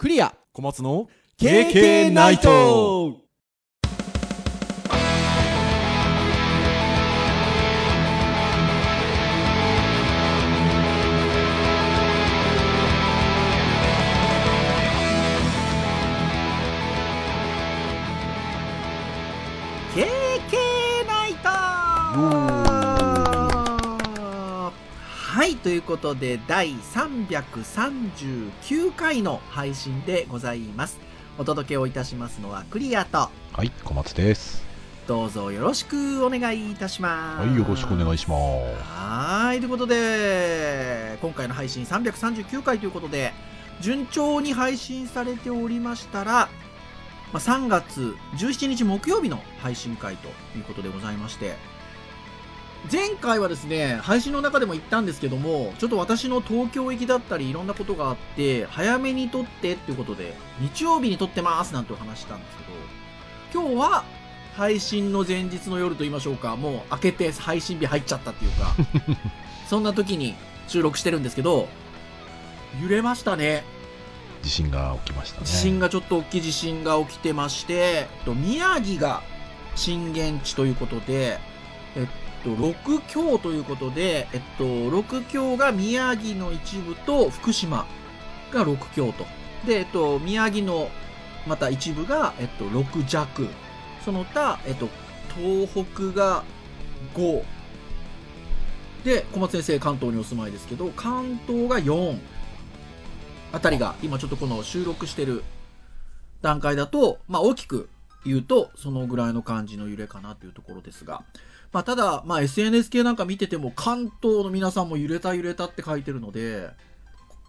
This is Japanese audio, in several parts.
クリア。小松の KK ナイトはいということで第339回の配信でございますお届けをいたしますのはクリアとはい、小松です。どうぞよろしくお願いいたしますはい、よろしくお願いします。はいということで今回の配信339回ということで順調に配信されておりましたら、まあ、3月17日木曜日の配信会ということでございまして前回はですね配信の中でも言ったんですけどもちょっと私の東京行きだったりいろんなことがあって早めに撮ってっていうことで日曜日に撮ってますなんてお話したんですけど今日は配信の前日の夜と言いましょうかもう明けて配信日入っちゃったっていうか そんな時に収録してるんですけど揺れましたね地震が起きましたね。地震がちょっと大きい地震が起きてまして、えっと、宮城が震源地ということで、えっと、6強ということで、えっと、6強が宮城の一部と福島が6強と。で、えっと、宮城のまた一部が、えっと、6弱。その他、えっと、東北が5。で、小松先生関東にお住まいですけど、関東が4。あたりが、今ちょっとこの収録してる段階だと、まあ大きく言うと、そのぐらいの感じの揺れかなというところですが、まあただ、まあ SNS 系なんか見てても、関東の皆さんも揺れた揺れたって書いてるので、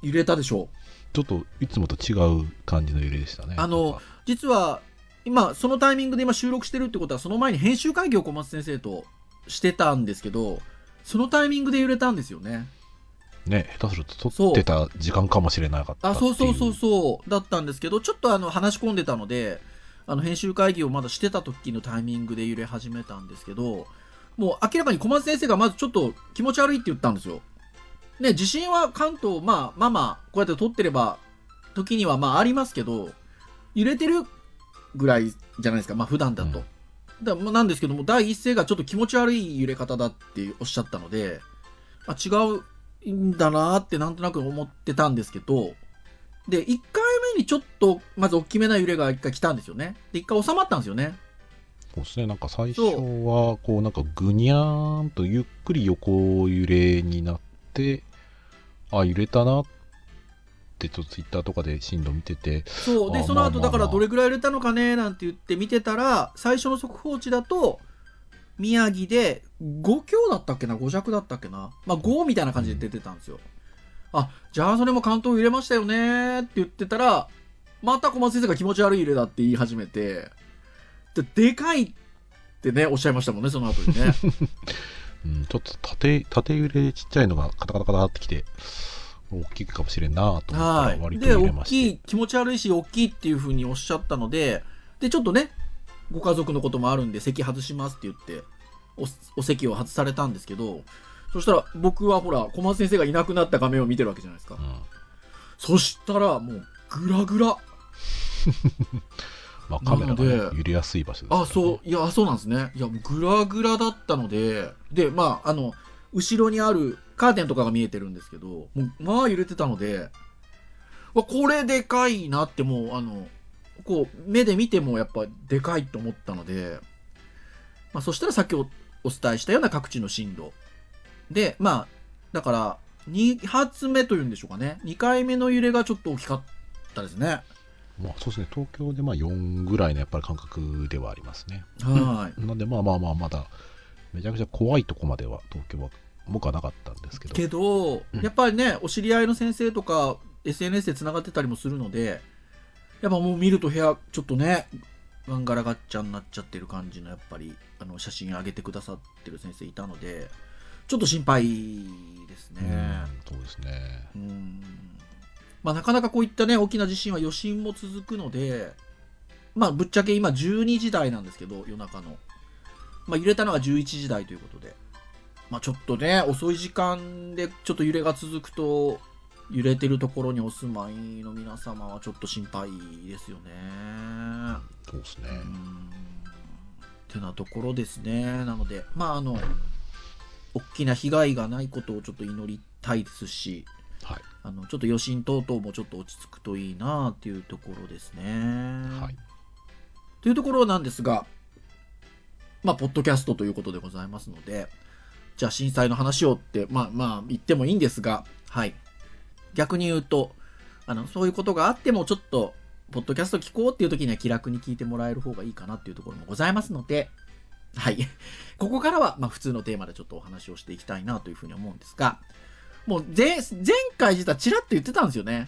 揺れたでしょう。ちょっといつもと違う感じの揺れでしたね。あの実は、今、そのタイミングで今収録してるってことは、その前に編集会議を小松先生としてたんですけど、そのタイミングで揺れたんですよね。ね、下手すると撮ってた時間かもしれなかったあ、っそうそうそうそう、だったんですけど、ちょっとあの、話し込んでたので、あの、編集会議をまだしてた時のタイミングで揺れ始めたんですけど、もう明らかに小松先生がまずちょっと気持ち悪いって言ったんですよ。ね、地震は関東、まあまあまあ、こうやって撮ってれば、時にはまあありますけど、揺れてるぐらいじゃないですか、まあ普段だと。うんだまあなんですけども、第一声がちょっと気持ち悪い揺れ方だっておっしゃったので、あ違うんだなーってなんとなく思ってたんですけど、で、1回目にちょっと、まず大きめな揺れが1回来たんですよね。で、1回収まったんですよね。そうですね、なんか最初は、こうなんかぐにゃーんとゆっくり横揺れになって、あ、揺れたなって、ちょっとツイッターとかで震度見てて、そう。で、あその後、だからどれぐらい揺れたのかねなんて言って見てたら、最初の速報値だと、宮城で5強だったっけな ?5 弱だったっけな？まあ5みたいな感じで出てたんですよ。あ、じゃあそれも関東揺れましたよねって言ってたら、また小松先生が気持ち悪い揺れだって言い始めて、で、でかいってね、おっしゃいましたもんね、その後にね。うん、ちょっと縦縦揺れちっちゃいのがカタカタカタってきて、大きいかもしれんなと思ったはい。ら割とで、揺れま大きい、して。気持ち悪いし、大きいっていう風におっしゃったので、で、ちょっとね、ご家族のこともあるんで、席外しますって言って、お、お席を外されたんですけど、そしたら、僕はほら、小松先生がいなくなった画面を見てるわけじゃないですか。うんそしたら、もう、ぐらぐら。まあ、カメラが、ね揺れやすい場所ですね。あ、そう、いや、そうなんですね。いや、もうぐらぐらだったので、で、まあ、あの、後ろにあるカーテンとかが見えてるんですけど、もう、まあ揺れてたので、わこれでかいなってもう、あの、こう、目で見てもやっぱでかいと思ったので、まあ、そしたらさっきおお伝えしたような各地の震度。で、まあ、だから、2発目というんでしょうかね。2回目の揺れがちょっと大きかったですね。まあ、そうですね、東京でまあ4ぐらいのやっぱり感覚ではありますね。はい。なんで、まあまあまあ、まだ、めちゃくちゃ怖いとこまでは東京は僕はなかったんですけど。けど、うんやっぱりねお知り合いの先生とか SNS でつながってたりもするのでやっぱもう見ると部屋ちょっとねガンガラガッチャになっちゃってる感じのやっぱりあの写真上げてくださってる先生いたのでちょっと心配ですうんねそうですね。うんまあなかなかこういったね大きな地震は余震も続くのでまあぶっちゃけ今12時台なんですけど夜中のまあ揺れたのが11時台ということでまあちょっとね遅い時間でちょっと揺れが続くと揺れてるところにお住まいの皆様はちょっと心配ですよね。そうですね。ってなところですね。なので、まあ、あの、大きな被害がないことをちょっと祈りたいですし、はい。あの、ちょっと余震等々もちょっと落ち着くといいなっていうところですね。はい。というところなんですが、まあ、ポッドキャストということでございますので、じゃあ震災の話をって、まあまあ言ってもいいんですが、はい。逆に言うと、あの、そういうことがあってもちょっと、ポッドキャスト聞こうっていう時には気楽に聞いてもらえる方がいいかなっていうところもございますので、はい。ここからは、まあ普通のテーマでちょっとお話をしていきたいなというふうに思うんですが、もう前、前回実はチラッと言ってたんですよね。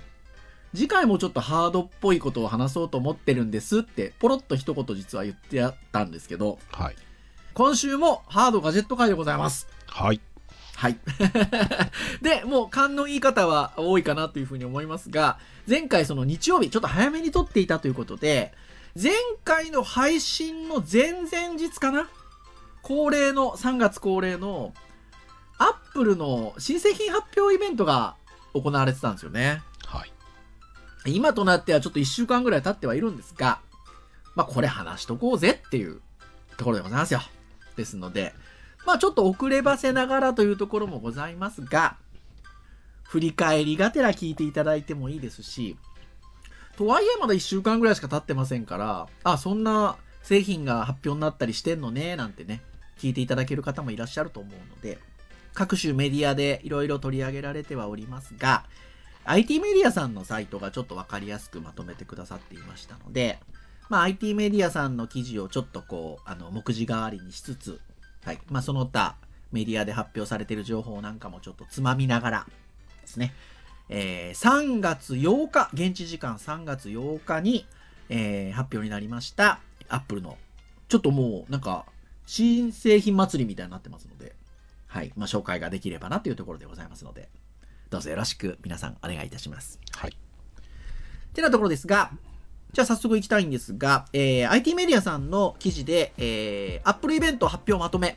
次回もちょっとハードっぽいことを話そうと思ってるんですって、ポロッと一言実は言ってやったんですけど、はい。今週もハードガジェット会でございます。はい。はい。で、もう勘のいい方は多いかなというふうに思いますが、前回その日曜日、ちょっと早めに撮っていたということで、前回の配信の前々日かな？恒例の、3月恒例の、アップルの新製品発表イベントが行われてたんですよね。はい。今となってはちょっと1週間ぐらい経ってはいるんですが、まあこれ話しとこうぜっていうところでございますよ。ですので、まあちょっと遅ればせながらというところもございますが、振り返りがてら聞いていただいてもいいですし、とはいえまだ1週間ぐらいしか経ってませんから、あ、そんな製品が発表になったりしてんのね、なんてね、聞いていただける方もいらっしゃると思うので、各種メディアでいろいろ取り上げられてはおりますが、IT メディアさんのサイトがちょっとわかりやすくまとめてくださっていましたので、まあ、IT メディアさんの記事をちょっとこう、あの、目次代わりにしつつ、はい。まあ、その他、メディアで発表されている情報なんかもちょっとつまみながらですね、えー3月8日、現地時間3月8日に、えー発表になりました、アップルの、ちょっともう、なんか、新製品祭りみたいになってますので、はい。まあ、紹介ができればなというところでございますので、どうぞよろしく皆さんお願いいたします。はい。てなところですが、じゃあ早速行きたいんですが、えー IT メディアさんの記事で、えー、Apple イベント発表まとめ、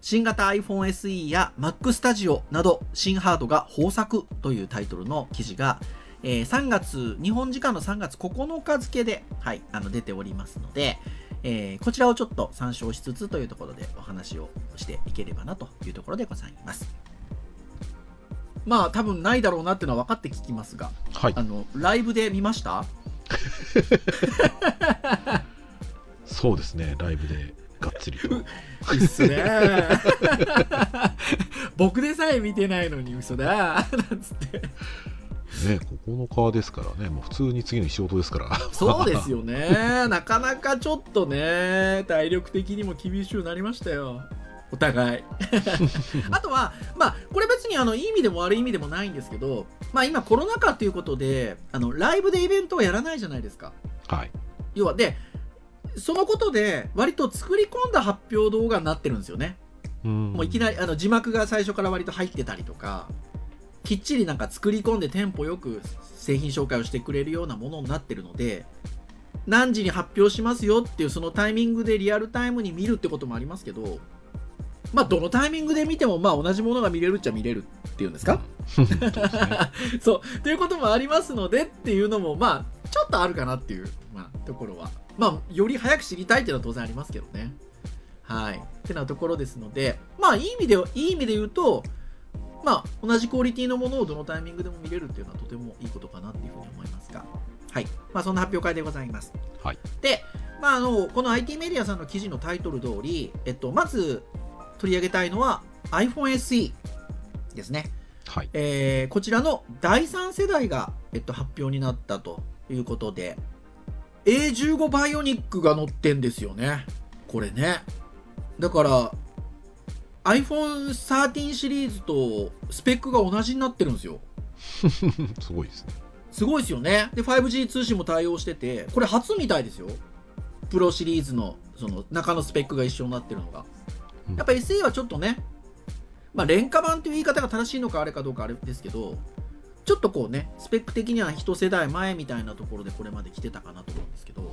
新型 iPhone SE や Mac Studio など新ハードが豊作というタイトルの記事が、えー3月、日本時間の3月9日付で、はい、あの出ておりますので、えーこちらをちょっと参照しつつというところでお話をしていければなというところでございます。まあ多分ないだろうなっていうのは分かって聞きますが、はいあ。の、ライブで見ました？そうですね。ライブでがっつりと。うっすね僕でさえ見てないのに嘘だなんつってね、9日ですからね。もう普通に次の日仕事ですから。そうですよね なかなかちょっとね体力的にも厳しくなりましたよお互い あとはまあこれ別にあのいい意味でも悪い意味でもないんですけどまあ今コロナ禍っていうことであのライブでイベントをやらないじゃないですかはい。要はでそのことで割と作り込んだ発表動画になってるんですよねうんもういきなりあの字幕が最初から割と入ってたりとかきっちりなんか作り込んでテンポよく製品紹介をしてくれるようなものになってるので何時に発表しますよっていうそのタイミングでリアルタイムに見るってこともありますけどまあどのタイミングで見てもまあ同じものが見れるっちゃ見れるっていうんですか、そう。ということもありますのでっていうのもまあちょっとあるかなっていう、まあ、ところは。まあより早く知りたいっていうのは当然ありますけどね。はい。ってなところですのでまあいい意味でいい意味で言うとまあ同じクオリティのものをどのタイミングでも見れるっていうのはとてもいいことかなっていうふうに思いますが。はい。まあそんな発表会でございます。はい。で、まあ、あのこの IT メディアさんの記事のタイトル通り、えっと、まず取り上げたいのは iPhone SE ですね。はい。えーこちらの第3世代が、えっと、発表になったということで A15 バイオニックが載ってんですよね。これね。だから iPhone13 シリーズとスペックが同じになってるんですよ。すごいですね。すごいですよね。で 5G 通信も対応しててこれ初みたいですよ。プロシリーズのその中のスペックが一緒になってるのが。うん。やっぱ SE はちょっとねまあ廉価版という言い方が正しいのかあれかどうかあれですけどちょっとこうねスペック的には一世代前みたいなところでこれまで来てたかなと思うんですけど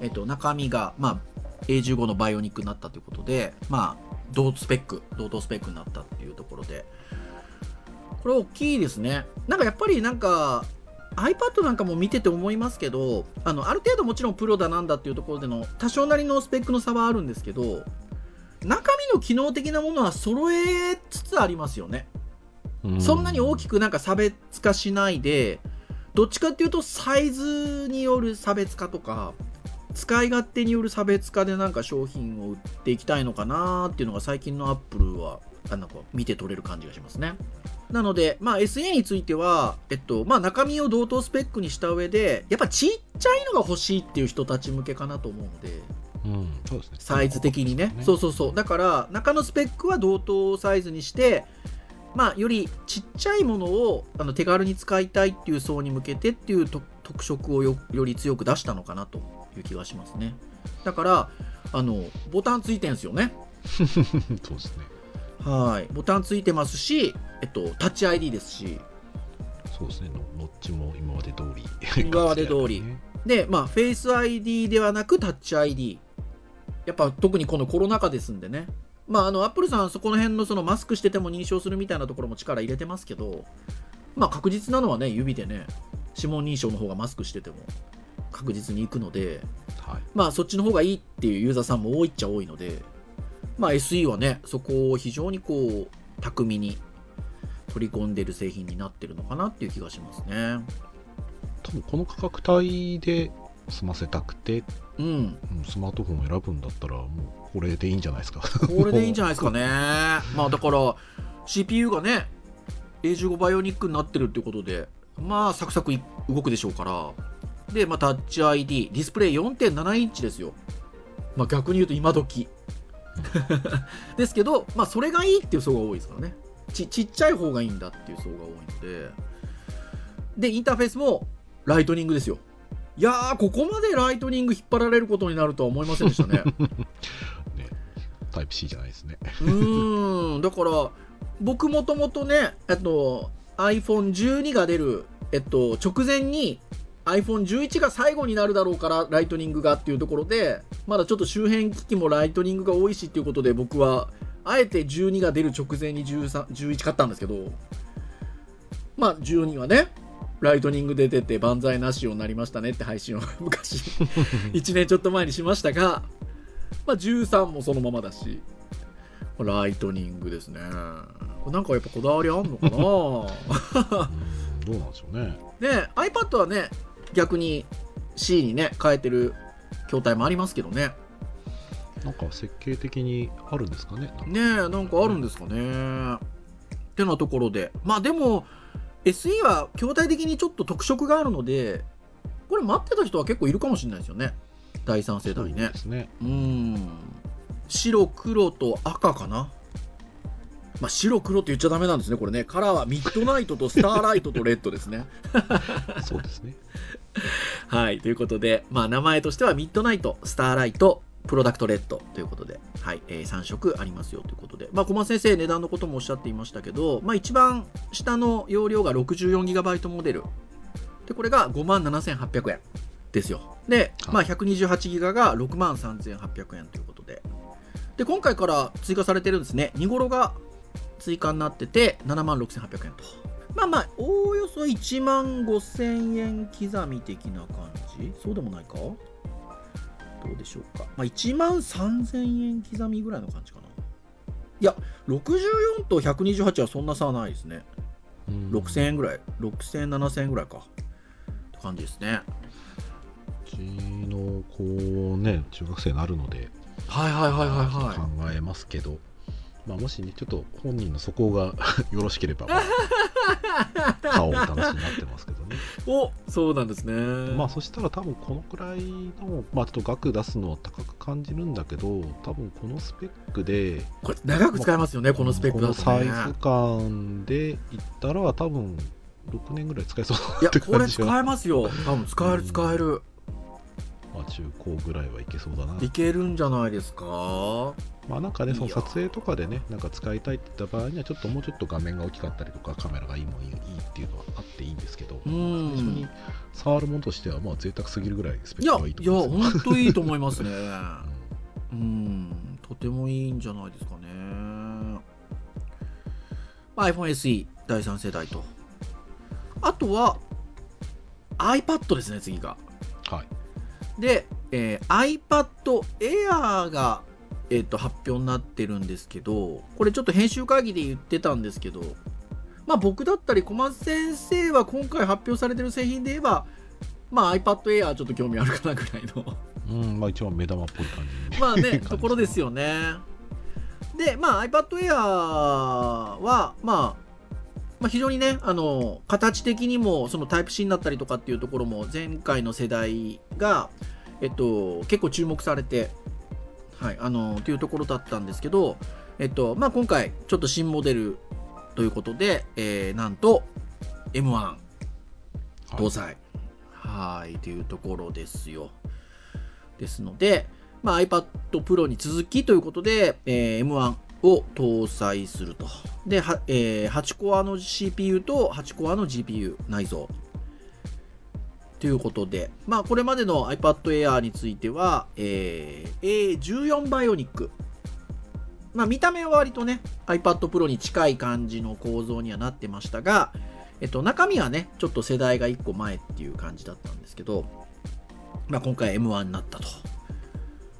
えっと中身がまあ A15 のバイオニックになったということでまあ同スペック同等スペックになったっていうところで。これ大きいですね。なんかやっぱりなんか iPad なんかも見てて思いますけどあのある程度もちろんプロだなんだっていうところでの多少なりのスペックの差はあるんですけど中身の機能的なものは揃えつつありますよね。そんなに大きくなんか差別化しないでどっちかっていうとサイズによる差別化とか使い勝手による差別化でなんか商品を売っていきたいのかなっていうのが最近のアップルはなんか見て取れる感じがしますね。なので、まあ、SE については、えっと、まあ、中身を同等スペックにした上で、やっぱちっちゃいのが欲しいっていう人たち向けかなと思うので、うんそうですね、サイズ的にね。そうそうそう。だから、中のスペックは同等サイズにして、まあ、よりちっちゃいものをあの手軽に使いたいっていう層に向けてっていう特色をより強く出したのかなという気がしますね。だから、あの、ボタンついてんすよね。そうですね。はい。ボタンついてますし、えっと、タッチ ID ですし。そうですね。ノッチも今まで通り、今まで通り。で、まあ、フェイス ID ではなくタッチ ID。やっぱ特にこのコロナ禍ですんでね。まあ、あの、アップルさん、そこの辺のそのマスクしてても認証するみたいなところも力入れてますけど、まあ、確実なのはね、指でね、指紋認証の方がマスクしてても確実に行くので、はい、まあ、そっちの方がいいっていうユーザーさんも多いっちゃ多いので、まあ、SE はね、そこを非常にこう、巧みに取り込んでる製品になってるのかなっていう気がしますね。多分この価格帯で済ませたくて、うん、スマートフォンを選ぶんだったらもうこれでいいんじゃないですか。これでいいんじゃないですかね。まあだから CPU がね A15 バイオニックになってるっていうことでまあサクサク動くでしょうからで、まあ、タッチ ID ディスプレイ4.7インチですよ。まあ逆に言うと今時。ですけど、まあ、それがいいっていう層が多いですからね。ちちっちゃい方がいいんだっていう層が多いので。でインターフェースもライトニングですよ。いやー、ここまでライトニング引っ張られることになるとは思いませんでしたね。ねタイプ C じゃないですね。うん、だから、僕もともとね、えっと、iPhone12 が出る、えっと、直前に iPhone11 が最後になるだろうから、ライトニングがっていうところで、まだちょっと周辺機器もライトニングが多いしっていうことで、僕は、あえて12が出る直前に13 11買ったんですけど、まあ、12はね、ライトニングで出てバンザイなしよになりましたねって配信を 昔1年ちょっと前にしましたが、まあ、13もそのままだしライトニングですね。なんかやっぱこだわりあんのかな どうなんでしょうね。ね iPad はね逆に C にね変えてる筐体もありますけどねなんか設計的にあるんですかねねえなんかあるんですかねってなところでまあでも SE は筐体的にちょっと特色があるので、これ待ってた人は結構いるかもしれないですよね。第3世代ね。ですね。うん。白、黒と赤かな。まあ、白黒って言っちゃダメなんですね、これね。カラーはミッドナイトとスターライトとレッドですね。そうですね。はい。ということで、まあ、名前としてはミッドナイト、スターライト、プロダクトレッドということで、はい、えー、3色ありますよということで、まあ、小松先生、値段のこともおっしゃっていましたけど、まあ、一番下の容量が 64GB モデル。で、これが57,800円ですよ。で、まあ、128GB が63,800円ということで。で、今回から追加されてるんですね。2頃が追加になってて、76,800円と。まあまあ、おおよそ1万5000円刻み的な感じそうでもないか？どうでしょうか？まあ、1万3000円刻みぐらいの感じかな。いや、64と128はそんな差はないですね。6000円ぐらい。6000、7000円ぐらいか。って感じですね。うちの子ね、中学生になるので、はいはいはいはいはい。考えますけど、まあ、もしね、ちょっと本人の素行が よろしければ、顔を楽しみになってますけどね。おそうなんですね。まあ、そしたら多分このくらいの、まあ、ちょっと額出すのは高く感じるんだけど、多分このスペックで、これ、長く使えますよね、まあ、このスペックだと、ね、このサイズ感でいったら、多分6年ぐらい使えそういや、これ使えますよ。多分使える、使える。まあ、中高ぐらいはいけそうだな。いけるんじゃないですか？まあなんかね、その撮影とかでね、なんか使いたいって言った場合には、ちょっともうちょっと画面が大きかったりとか、カメラがいいもいいいいっていうのはあっていいんですけど、最初に触るものとしては、まあ贅沢すぎるぐらいスペックがいいと思います、ね、いや、本当いいと思いますね。うん、とてもいいんじゃないですかね。ま iPhone SE 第3世代と。あとは iPad ですね、次が。はい。で、えー iPad Air が、えー、と発表になってるんですけど、これちょっと編集会議で言ってたんですけど、まあ僕だったり小松先生は今回発表されてる製品で言えば、まあ iPad Air ちょっっと興味あるかなぐらいのうん、まあ一番目玉っぽい感じにまあね、ところですよね。で、まあ iPad Air は、まあ、まあ、非常にね、あの、形的にも、そのタイプ C になったりとかっていうところも、前回の世代が、えっと、結構注目されて、はい、あの、っていうところだったんですけど、えっと、まあ今回、ちょっと新モデルということで、えー、なんと、M1 はい搭載。はい、というところですよ。ですので、まあ、iPad Pro に続きということで、えー M1 を搭載すると。で、はえー8コアの CPU と8コアの GPU 内蔵。ということで、まあ、これまでの iPad Air については、えー A14 バイオニック。まあ、見た目は割とね、iPad Pro に近い感じの構造にはなってましたが、えっと、中身はね、ちょっと世代が1個前っていう感じだったんですけど、まあ、今回 M1 になったと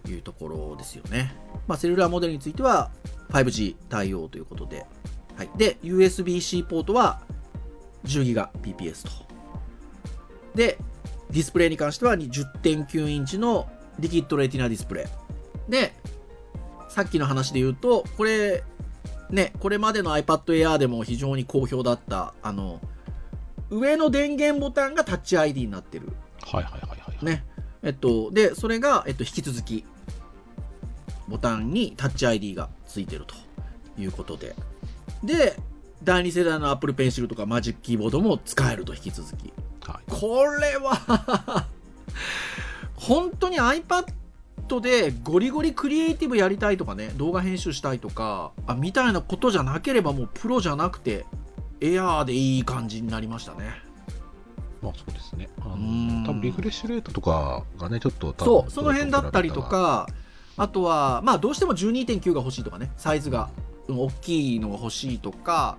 いうところですよね。まあ、セルラーモデルについては 5G 対応ということで、はい。で、USB-C ポートは 10GBps と。で、ディスプレイに関しては10.9インチのリキッドレティナディスプレイ。で、さっきの話で言うと、これ、ね、これまでの iPad Air でも非常に好評だった、あの、上の電源ボタンがタッチ ID になってる。はいはいはいはい。ね。えっと、で、それが、えっと、引き続き、ボタンにタッチ ID がついてるということで。で、第2世代の Apple Pencil とかマジックキーボードも使えると引き続き。はい。これは 本当に iPad でゴリゴリクリエイティブやりたいとかね、動画編集したいとか、あみたいなことじゃなければもうプロじゃなくて、エアーでいい感じになりましたね。まあそうですね。あうんの多分リフレッシュレートとかがね、ちょっと多分そう、その辺だったりと。か、あとは、まあ、どうしても12.9が欲しいとかね、サイズが、うん大きいのが欲しいとか、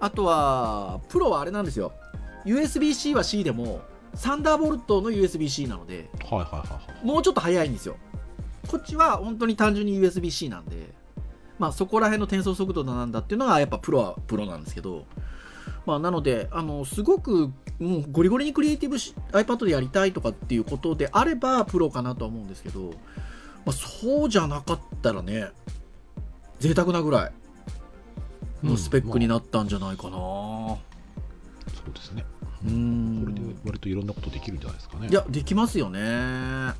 あとは、プロはあれなんですよ。USB-C は C でも、サンダーボルトの USB-C なので、はいはいはいはい。もうちょっと早いんですよ。こっちは本当に単純に USB-C なんで、まあそこら辺の転送速度なんだっていうのがやっぱプロはプロなんですけど、まあなので、あの、すごく、もうゴリゴリにクリエイティブし iPad でやりたいとかっていうことであればプロかなとは思うんですけど、まあそうじゃなかったらね、贅沢なぐらいのスペックにななったんじゃないかな。そうですね。うーんこれで割といろんなことできるんじゃないですかね。いや、できますよね。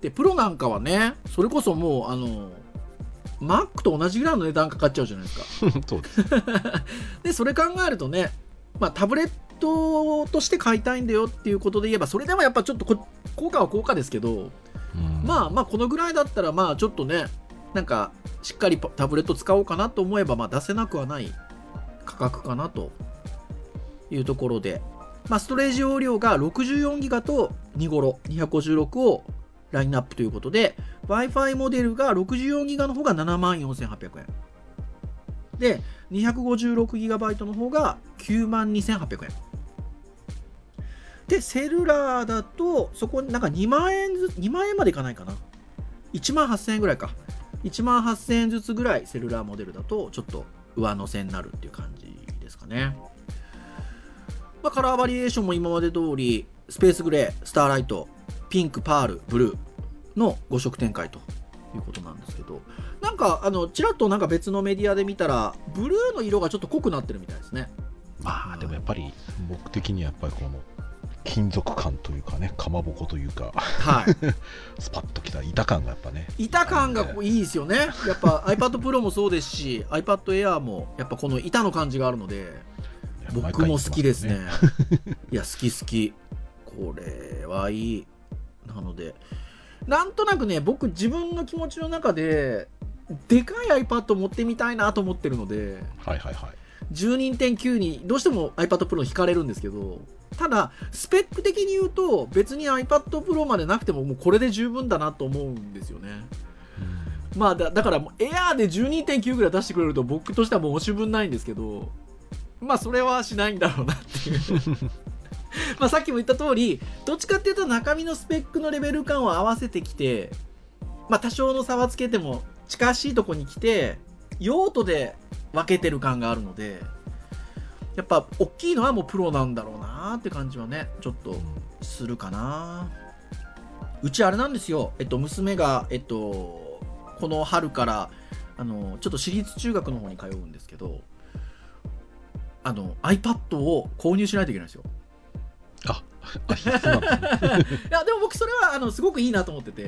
で、プロなんかはね、それこそもう、あの、Mac と同じぐらいの値段かかっちゃうじゃないですか。そうです。で、それ考えるとね、まあ、タブレットとして買いたいんだよっていうことで言えば、それでもやっぱちょっとこ効果は効果ですけど、うんまあまあ、このぐらいだったら、まあちょっとね、なんか、しっかりパタブレット使おうかなと思えば、まあ出せなくはない価格かなというところで、まあ、ストレージ容量が64ギガと2頃256をラインナップということで、Wi-Fi モデルが64ギガの方が74,800円。で、256ギガバイトの方が92,800円。で、セルラーだと、そこになんか2万円ずつ、2万円までいかないかな。1万8000円ぐらいか。1万8000円ずつぐらいセルラーモデルだと、ちょっと上乗せになるっていう感じですかね。まあ、カラーバリエーションも今まで通り、スペースグレー、スターライト、ピンク、パール、ブルーの5色展開ということなんですけど、なんか、あの、ちらっとなんか別のメディアで見たら、ブルーの色がちょっと濃くなってるみたいですね。まあでもやっぱり僕的にはやっぱりこの金属感というかね、かまぼこというか、はい。スパッときた板感がやっぱね。板感がいいですよね。やっぱ iPad Pro もそうですし、iPad Air もやっぱこの板の感じがあるので、僕も好きですね。いや、好き好き。これはいい。なので、なんとなくね、僕自分の気持ちの中で、でかい iPad 持ってみたいなと思ってるので、はいはいはい。12.9にどうしても iPad Pro 惹かれるんですけど、ただ、スペック的に言うと、別に iPad Pro までなくてももうこれで十分だなと思うんですよね。まあだだからもうエアーで12.9ぐらい出してくれると僕としてはもう押し分ないんですけどまあそれはしないんだろうなっていう まあさっきも言った通りどっちかっていうと中身のスペックのレベル感を合わせてきてまあ多少の差はつけても近しいとこに来て用途で分けてる感があるのでやっぱ大きいのはもうプロなんだろうなって感じはねちょっとするかな。うちあれなんですよ。えっと娘がえっとこの春からあのちょっと私立中学の方に通うんですけどあの iPad を購入しないといけないんですよ。いやでも僕それはあのすごくいいなと思ってて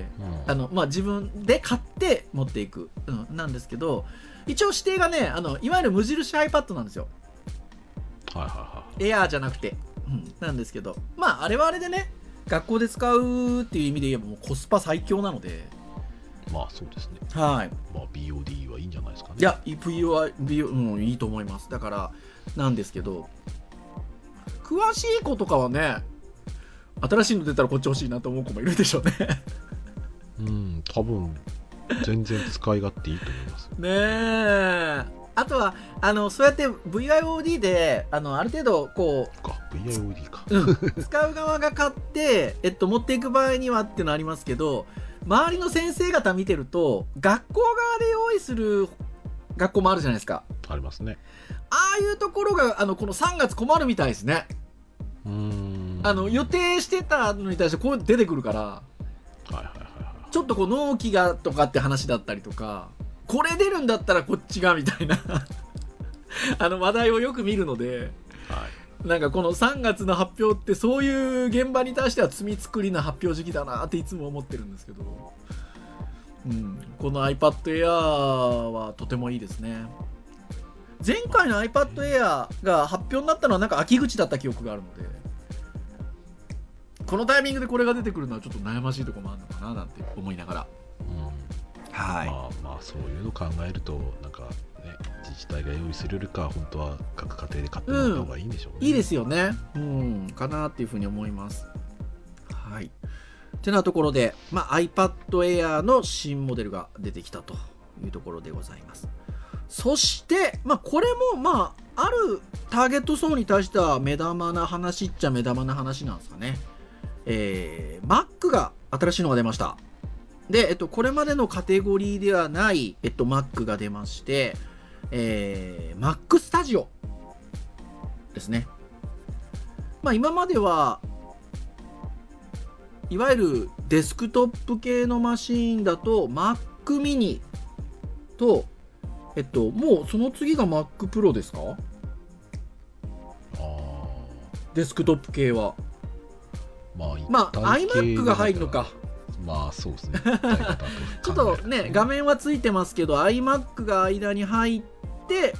うん。あの、まあ、自分で買って持っていく、うん、なんですけど一応指定がねあのいわゆる無印 iPad なんですよ。はいはいはエアーじゃなくて、うん、なんですけど。まああれはあれでね学校で使うっていう意味で言えばもうコスパ最強なので。い。まあそうですね。はい。まあ BOD はいいんじゃないですかね。いや VO は VO、うん、いいと思います。だからなんですけど詳しい子とかはね新しいの出たらこっち欲しいなと思う子もいるでしょうねうん、多分、全然使い勝手いいと思います。ねえあとはあのそうやって VIOD であのある程度こか、VIOD か。う、うん、使う側が買って、えっと、持っていく場合にはっていうのありますけど周りの先生方見てると学校側で用意する学校もあるじゃないですかありますね。ああいうところがあのこの3月困るみたいですねうーん。あの予定してたのに対してこう出てくるからはいはいはいはい。ちょっとこう納期がとかって話だったりとかこれ出るんだったらこっちがみたいな あの話題をよく見るのではい。なんかこの3月の発表ってそういう現場に対しては罪作りな発表時期だなっていつも思ってるんですけど、うん、この iPad Air はとてもいいですね前回の iPad Air が発表になったのはなんか秋口だった記憶があるのでこのタイミングでこれが出てくるのはちょっと悩ましいところもあるのかななんて思いながらうん。はまあまあそういうの考えるとなんかね自治体が用意するよりかは本当は各家庭で買ってもらった方がいいんでしょうね、いいですよね。うん、かなっていうふうに思います。はい。てなところで、まあ、iPad Air の新モデルが出てきたというところでございます。そして、まあ、これも、まあ、あるターゲット層に対しては目玉な話っちゃ目玉な話なんですかね。えー、Mac が新しいのが出ました。で、えっと、これまでのカテゴリーではない、えっと、Mac が出まして、えー、Mac Studio ですね。まあ今まではいわゆるデスクトップ系のマシーンだと Mac mini とえっともうその次が Mac Pro ですか？あデスクトップ系はーまあまあ iMac が入るのか。まあそうです ね。ちょっとね画面はついてますけど iMac が間に入って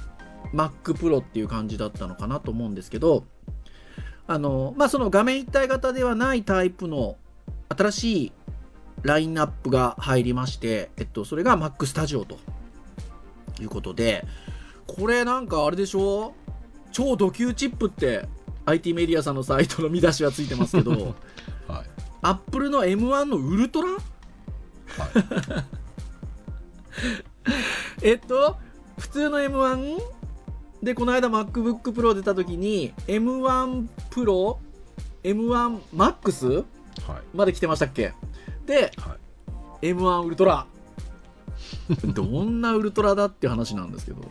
Mac Pro っていう感じだったのかなと思うんですけどあのまあその画面一体型ではないタイプの新しいラインナップが入りまして、えっと、それが Mac Studio ということでこれなんかあれでしょ？超ド級チップって IT メディアさんのサイトの見出しはついてますけど はい。アップルの M1 のウルトラ？はい。えっと、普通の M1 で、この間 MacBook Pro 出た時に、M1 Pro、M1 Max はい。まで来てましたっけ？で、はい。M1 ウルトラ。どんなウルトラだっていう話なんですけど。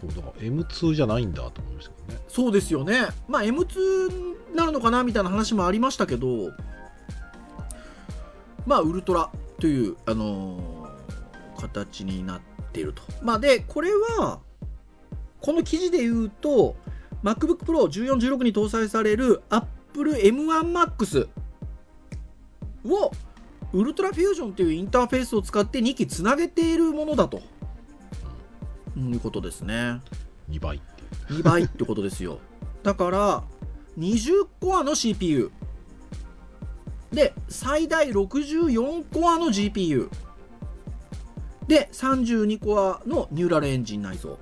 そうだから M2 じゃないんだと思いましたけどねそうですよね。まあ M2 なるのかなみたいな話もありましたけど、まあウルトラという、あのー形になっていると。まあで、これは、この記事で言うと、MacBook Pro 14、16に搭載される Apple M1 Max をウルトラフュージョンというインターフェースを使って2機つなげているものだと、いうことですね。2倍っていう。2倍ってことですよ。だから20コアの CPU で最大64コアの GPU で32コアのニューラルエンジン内蔵。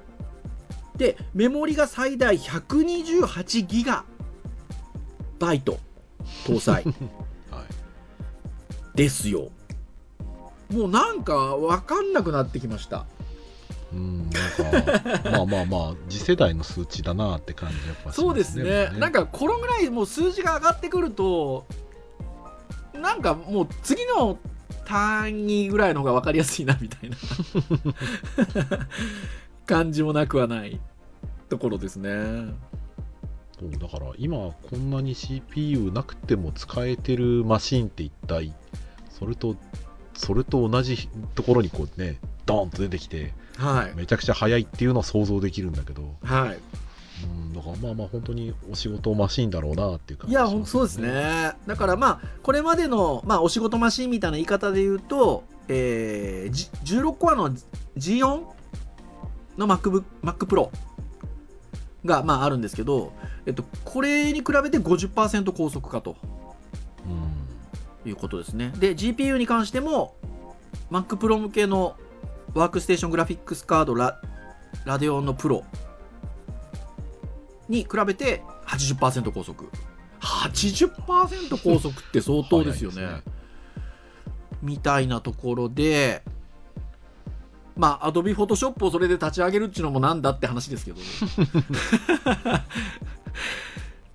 でメモリが最大128ギガバイト。搭載。はい。ですよ。もうなんか分かんなくなってきましたうんなんかかまあまあまあ次世代の数値だなって感じやっぱしますそうですね。もなんかこのぐらいもう数字が上がってくるとなんかもう次の単位ぐらいの方が分かりやすいなみたいな。感じもなくはないところですね。そうだから今こんなに CPU なくても使えてるマシンって一体それとそれと同じところにこうねドーンと出てきてはい。めちゃくちゃ速いっていうのは想像できるんだけど、はい。うん、だからまあまあ本当にお仕事マシンだろうなっていう感いや、じがしますほんそうですね。だからまあ、これまでの、まあ、お仕事マシンみたいな言い方で言うと、えー、じ16コアの G4 の MacBook Mac Pro が、まあ、あるんですけど、えっと、これに比べて50%高速化と。うん。いうことですね。で、GPU に関しても、Mac Pro 向けのワークステーショングラフィックスカードララデオンのプロに比べて80%高速。80%高速って相当ですよね。早いですみたいなところで、まあ、Adobe Photoshop をそれで立ち上げるっていうのもなんだって話ですけど。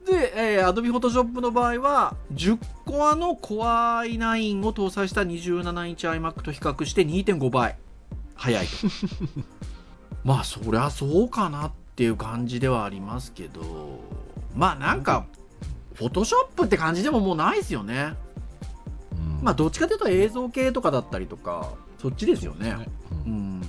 で、えー、Adobe Photoshop の場合は、10コアの Core i9 を搭載した27インチ iMac と比較して2.5倍速いと。まあ、そりゃそうかなっていう感じではありますけど、まあなんか、Photoshop って感じでももうないですよね。うんまあ、どっちかというと映像系とかだったりとか、そっちですよね。うんうん。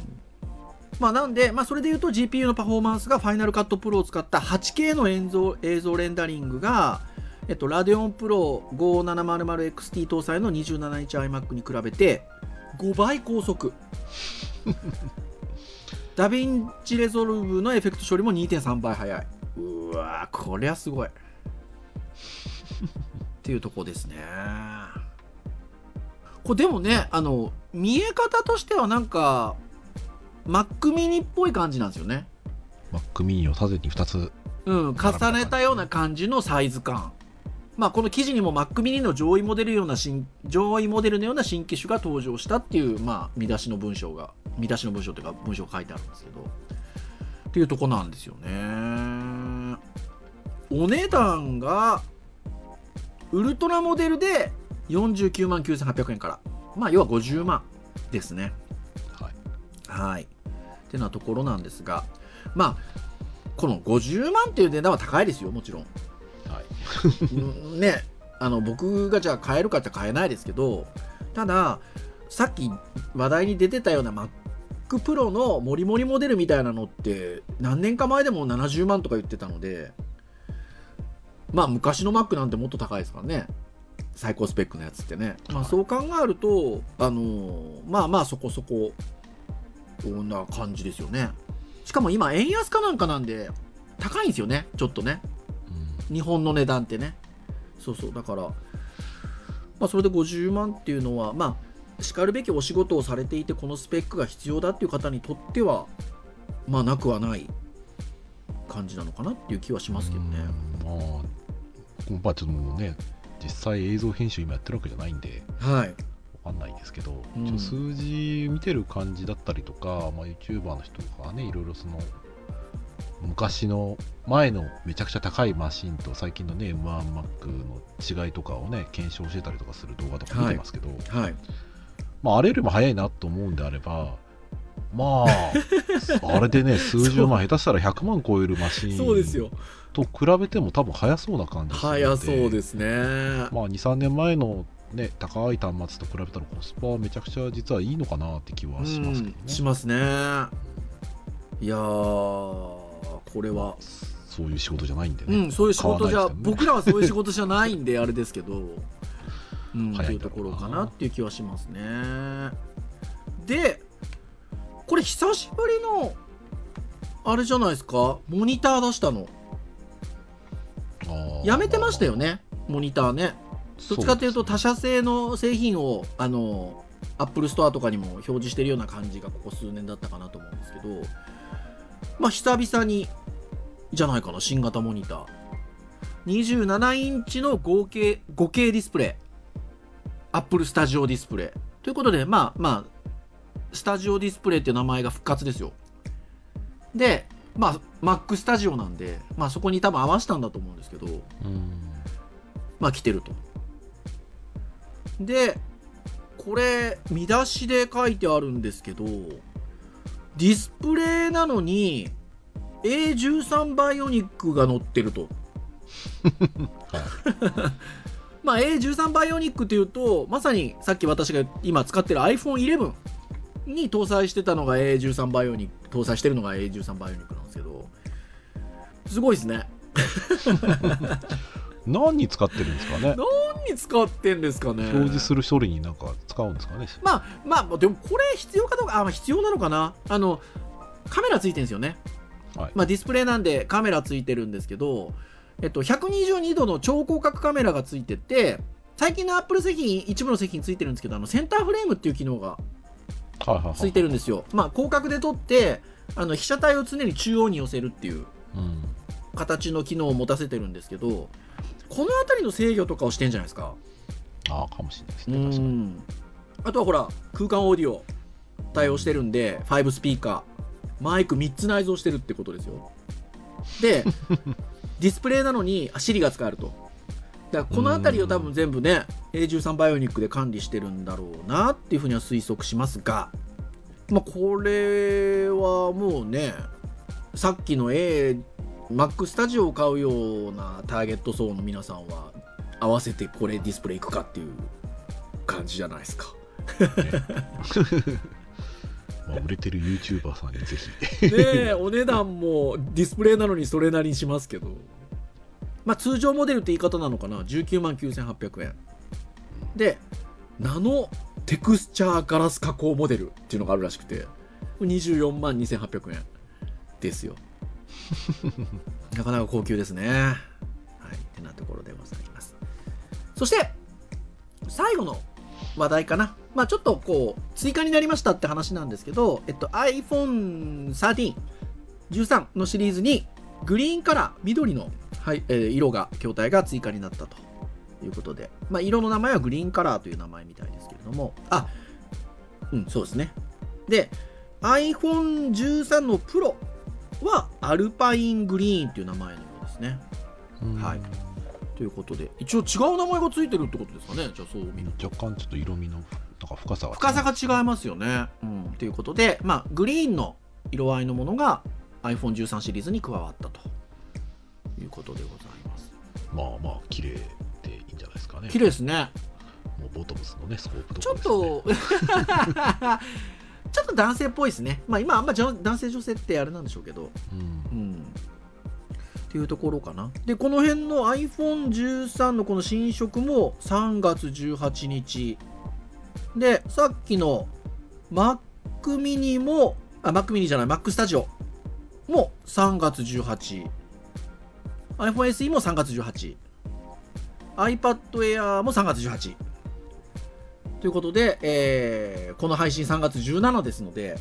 まあ、なんで、まあ、それで言うと GPU のパフォーマンスが Final Cut Pro を使った 8K の映像映像レンダリングが、えっと、Radeon Pro 5700XT 搭載の27インチ iMac に比べて5倍高速。ダヴィンチレゾルブのエフェクト処理も2.3倍速い。うわーこりゃすごい。っていうとこですね。これでもね、あの、見え方としてはなんか、Mac mini っぽい感じなんですよね。Mac mini を縦に2つうん、重ねたような感じのサイズ感。まあ、この記事にも Mac mini の上位モデルような新、上位モデルのような新機種が登場したっていう、まあ、見出しの文章が、見出しの文章というか文章が書いてあるんですけど、っていうとこなんですよね。お値段が、ウルトラモデルで49万9800円から。まあ、要は50万ですね。はいはい。ってなところなんですが、まあ、この50万っていう値段は高いですよ、もちろん。ね、あの僕がじゃあ買えるかって買えないですけど、ただ、さっき話題に出てたような Mac Pro のモリモリモデルみたいなのって、何年か前でも70万とか言ってたので、まあ昔の Mac なんてもっと高いですからね。最高スペックのやつってね。まあはいそう考えると、あのまあまあそこそこ、こんな感じですよね。しかも今円安かなんかなんで、高いんですよね、ちょっとね。うん日本の値段ってね。そうそう。だから、まあ、それで50万っていうのはまあしかるべきお仕事をされていてこのスペックが必要だっていう方にとってはまあなくはない感じなのかなっていう気はしますけどね。うん。まあまあちょっともうね実際映像編集今やってるわけじゃないんではい。わかんないですけど、うん。数字見てる感じだったりとか、まあ、YouTuber の人とかはねいろいろその昔の前のめちゃくちゃ高いマシンと最近のね M1Mac の違いとかをね検証してたりとかする動画とか見てますけど、はい。まあ、あれよりも早いなと思うんであればまあ あれでね数十万下手したら100万超えるマシンそうですよ。と比べても多分早そうな感じ早そうですすね。まあ23年前のね高い端末と比べたらコスパはめちゃくちゃ実はいいのかなって気はしますけどね。うんしますね。いやーこれは。そういう仕事じゃないんでね、うん、そういう仕事じゃ、ね。僕らはそういう仕事じゃないんで、あれですけど、うん、と早いうんだろうなころかなっていう気はしますね。で、これ久しぶりの、あれじゃないですか、モニター出したの。やめてましたよね、モニターね。どっちかというとそ他社製の製品を、あの、アップルストアとかにも表示してるような感じがここ数年だったかなと思うんですけど、まあ久々に、じゃないかな、新型モニター。27インチの合計、5K ディスプレイ。アップルスタジオディスプレイ。ということで、まあまあ、スタジオディスプレイっていう名前が復活ですよ。でまあ Mac スタジオなんで、まあ、そこに多分合わせたんだと思うんですけどうんまあ来てるとでこれ見出しで書いてあるんですけどディスプレイなのに A13 バイオニックが載ってると。まあ A13 バイオニックっていうとまさにさっき私が今使ってる iPhone11 に搭載してたのが A13 バイオニック搭載してるのが A13 バイオニックなんですけどすごいですね 何に使ってるんですかね？何に使ってんですかね？表示する処理になんか使うんですかね？まあまあでもこれ必要かどうかあ、まあ、必要なのかな？あのカメラついてるんですよね、はい。まあ、ディスプレイなんでカメラついてるんですけど、えっと、122度の超広角カメラがついてて最近のアップル製品一部の製品ついてるんですけどあのセンターフレームっていう機能がはいはいはい。ついてるんですよ、まあ、広角で撮ってあの被写体を常に中央に寄せるっていう。うん形の機能を持たせてるんですけどこの辺りの制御とかをしてんじゃないですか。ああかもしれないですうね確かに。んあとはほら空間オーディオ対応してるんで5スピーカー。マイク3つ内蔵してるってことですよ。で ディスプレイなのにあ Siri が使えると。だからこの辺りを多分全部ね A13 バイオニックで管理してるんだろうなっていうふうには推測しますがまあこれはもうねさっきの A Mac スタジオを買うようなターゲット層の皆さんは合わせてこれディスプレイいくかっていう感じじゃないですか。まあ、売れてる YouTuber さんにぜひ。ねえお値段もディスプレイなのにそれなりにしますけど。まあ通常モデルって言い方なのかな？19万9800円。でナノテクスチャーガラス加工モデルっていうのがあるらしくて24万2800円ですよ なかなか高級ですねはいってなところでございますそして最後の話題かな。まあちょっとこう、追加になりましたって話なんですけど、えっと、iPhone 13、13のシリーズに、グリーンカラー、緑の、はいえー色が、筐体が追加になったということで、まあ色の名前はグリーンカラーという名前みたいですけれども、あ、うん、そうですね。で、iPhone13 のプロは、アルパイングリーンという名前のようですね。はいということで、一応違う名前がついてるってことですかね、じゃあそう見ると。若干ちょっと色味のなんか深さが深さが違いますよね。うん、ということで、まあ、グリーンの色合いのものが iPhone13 シリーズに加わったということでございます。まあまあ綺麗でいいんじゃないですかね綺麗ですね。もうボトムスのねスコープとかねと、ちょっと 男性っぽいですね。まあ今あんま男性女性ってあれなんでしょうけど。うんうん。っていうところかな。で、この辺の iPhone13 のこの新色も3月18日。で、さっきの Mac mini も、あ、Mac mini じゃない、Mac Studio も3月18。iPhone SE も3月18。iPad Air も3月18。ということで、えーこの配信3月17ですので、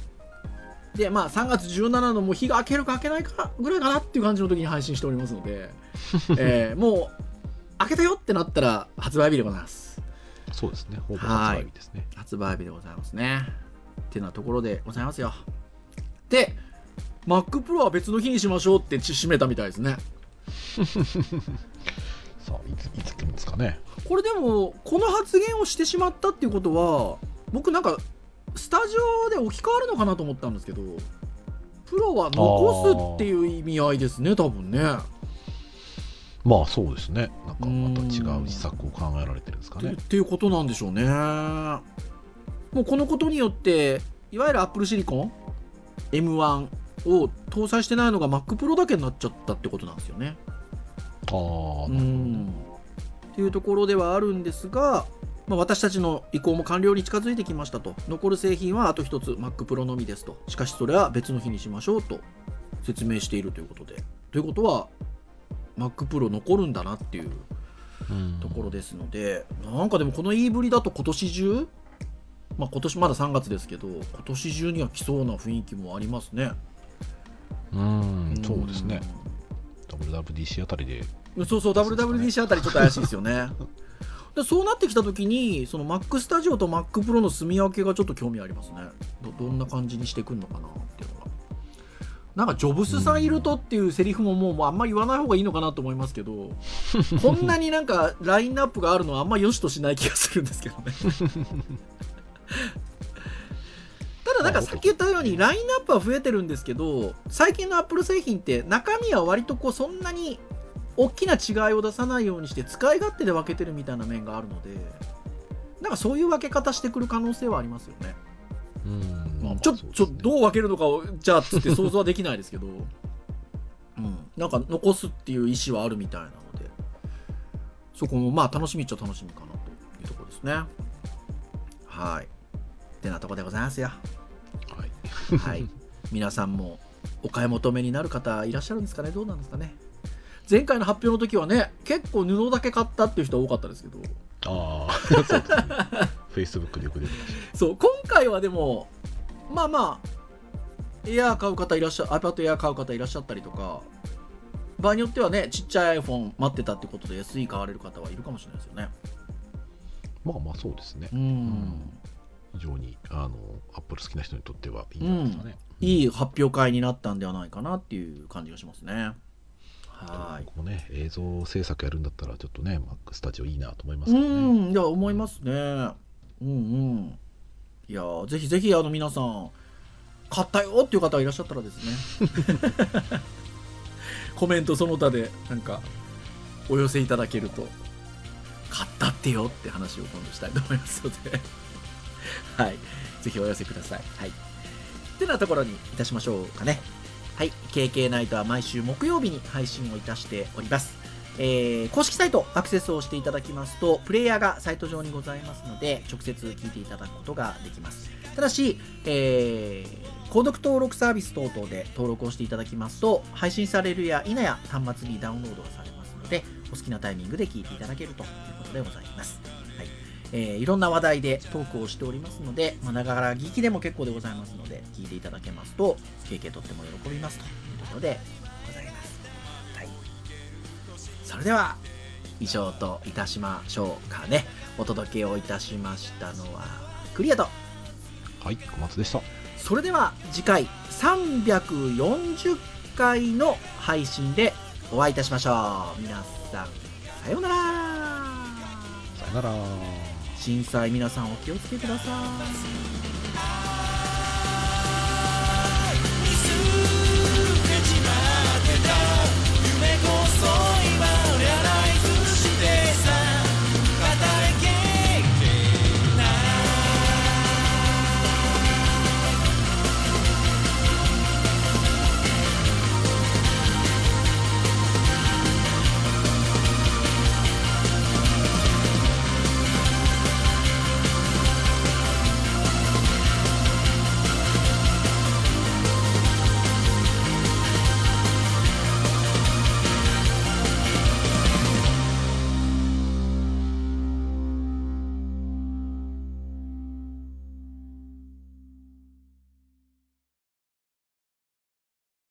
で、まあ、3月17のもう日が明けるか明けないかぐらいかなっていう感じの時に配信しておりますので、えーもう、明けたよってなったら発売日でございます。そうですねほぼ発売日ですね発売日でございますね。ってなところでございますよ。で、Mac Pro は別の日にしましょうって締めたみたいですね。さあいついつ来るんですかねこれでも、この発言をしてしまったっていうことは、僕なんか、スタジオで置き換わるのかなと思ったんですけど、プロは残すっていう意味合いですね、多分ね。まあそうですねなんかまた違う施策を考えられてるんですかねっていうことなんでしょうね。もうこのことによって、いわゆる Apple シリコン M1 を搭載してないのが Mac Pro だけになっちゃったってことなんですよね。ああうん。っていうところではあるんですが、まあ、私たちの移行も完了に近づいてきましたと。残る製品はあと1つ Mac Pro のみですと。しかしそれは別の日にしましょうと。説明しているということで。ということは Mac Pro 残るんだなっていうところですので、なんかでもこの言いぶりだと今年中？まあ今年まだ3月ですけど今年中には来そうな雰囲気もありますね。うんそうですね WWDC あたりで。うんそうそう WWDC あたりちょっと怪しいですよね。でそうなってきた時にその Mac スタジオと Mac Pro の住み分けがちょっと興味ありますね。どどんな感じにしてくんのかなっていうのが。なんかジョブスさんいるとっていうセリフももうもうあんま言わない方がいいのかなと思いますけど こんなになんかラインナップがあるのはあんま良しとしない気がするんですけどねただなんかさっき言ったようにラインナップは増えてるんですけど最近のアップル製品って中身は割とこうそんなに大きな違いを出さないようにして使い勝手で分けてるみたいな面があるのでなんかそういう分け方してくる可能性はありますよね。うんまあ、ちょ、ちょ、どう分けるのかを、じゃあ、つって想像はできないですけど、うん。なんか、残すっていう意思はあるみたいなので、そこも、まあ、楽しみっちゃ楽しみかなというところですね。はい。ってなとこでございますよ。はい。はい。皆さんも、お買い求めになる方いらっしゃるんですかね？どうなんですかね？前回の発表の時はね、結構布だけ買ったっていう人多かったですけど、ああ そうですね。Facebook でよく出てましそう、今回はでも、まあまあ、エアー買う方いらっしゃ、iPad Air 買う方いらっしゃったりとか、場合によってはね、ちっちゃい iPhone 待ってたってことで SE 買われる方はいるかもしれないですよね。たまあまあそうですね。うん。非常にあのアップル好きな人にとってはいいんじゃないですかね、いい発表会になったんではないかなっていう感じがしますね。はい。ここね映像制作やるんだったらちょっとね Mac スタジオいいなと思いますうけどね、ん、いや、思いますね。うんうん。いや、ぜひぜひ、あの、皆さん、買ったよっていう方いらっしゃったらですね。コメントその他で、なんか、お寄せいただけると、買ったってよって話を今度したいと思いますので、はい。ぜひお寄せください。はい。ってなところにいたしましょうかね。はい。KK ナイトは毎週木曜日に配信をいたしております。えー公式サイトアクセスをしていただきますと、プレイヤーがサイト上にございますので、直接聞いていただくことができます。ただし、えー購読登録サービス等々で登録をしていただきますと、配信されるや否や端末にダウンロードされますので、お好きなタイミングで聞いていただけるということでございます。はい。えーいろんな話題でトークをしておりますので、まあ、ながら聞きでも結構でございますので、聞いていただけますと、経験とっても喜びますというところでございます。はい。それでは、以上といたしましょうかね。お届けをいたしましたのは、クリアと。はい小松でしたそれでは次回340回の配信でお会いいたしましょう。皆さん、さようなら。さよなら震災皆さんお気をつけください。